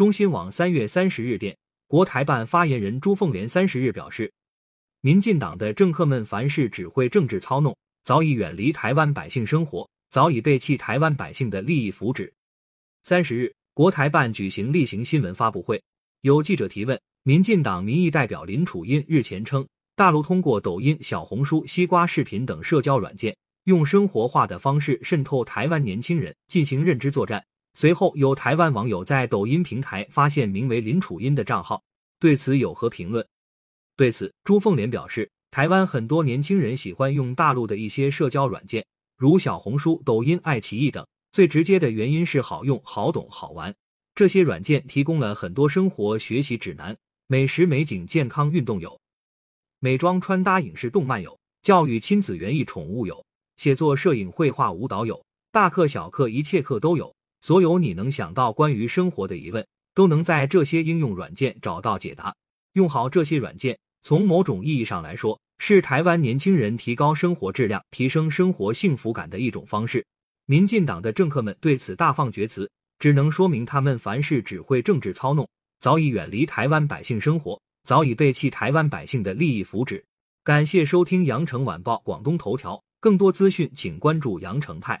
中新网三月三十日电，国台办发言人朱凤莲三十日表示，民进党的政客们凡事只会政治操弄，早已远离台湾百姓生活，早已背弃台湾百姓的利益福祉。三十日，国台办举行例行新闻发布会，有记者提问，民进党民意代表林楚音日前称，大陆通过抖音、小红书、西瓜视频等社交软件，用生活化的方式渗透台湾年轻人，进行认知作战。随后，有台湾网友在抖音平台发现名为林楚音的账号，对此有何评论？对此，朱凤莲表示，台湾很多年轻人喜欢用大陆的一些社交软件，如小红书、抖音、爱奇艺等。最直接的原因是好用、好懂、好玩。这些软件提供了很多生活学习指南，美食美景、健康运动有，美妆穿搭、影视动漫有，教育亲子园艺宠物有，写作摄影绘画舞蹈有，大课小课一切课都有。所有你能想到关于生活的疑问，都能在这些应用软件找到解答。用好这些软件，从某种意义上来说，是台湾年轻人提高生活质量、提升生活幸福感的一种方式。民进党的政客们对此大放厥词，只能说明他们凡事只会政治操弄，早已远离台湾百姓生活，早已背弃台湾百姓的利益福祉。感谢收听羊城晚报广东头条，更多资讯请关注羊城派。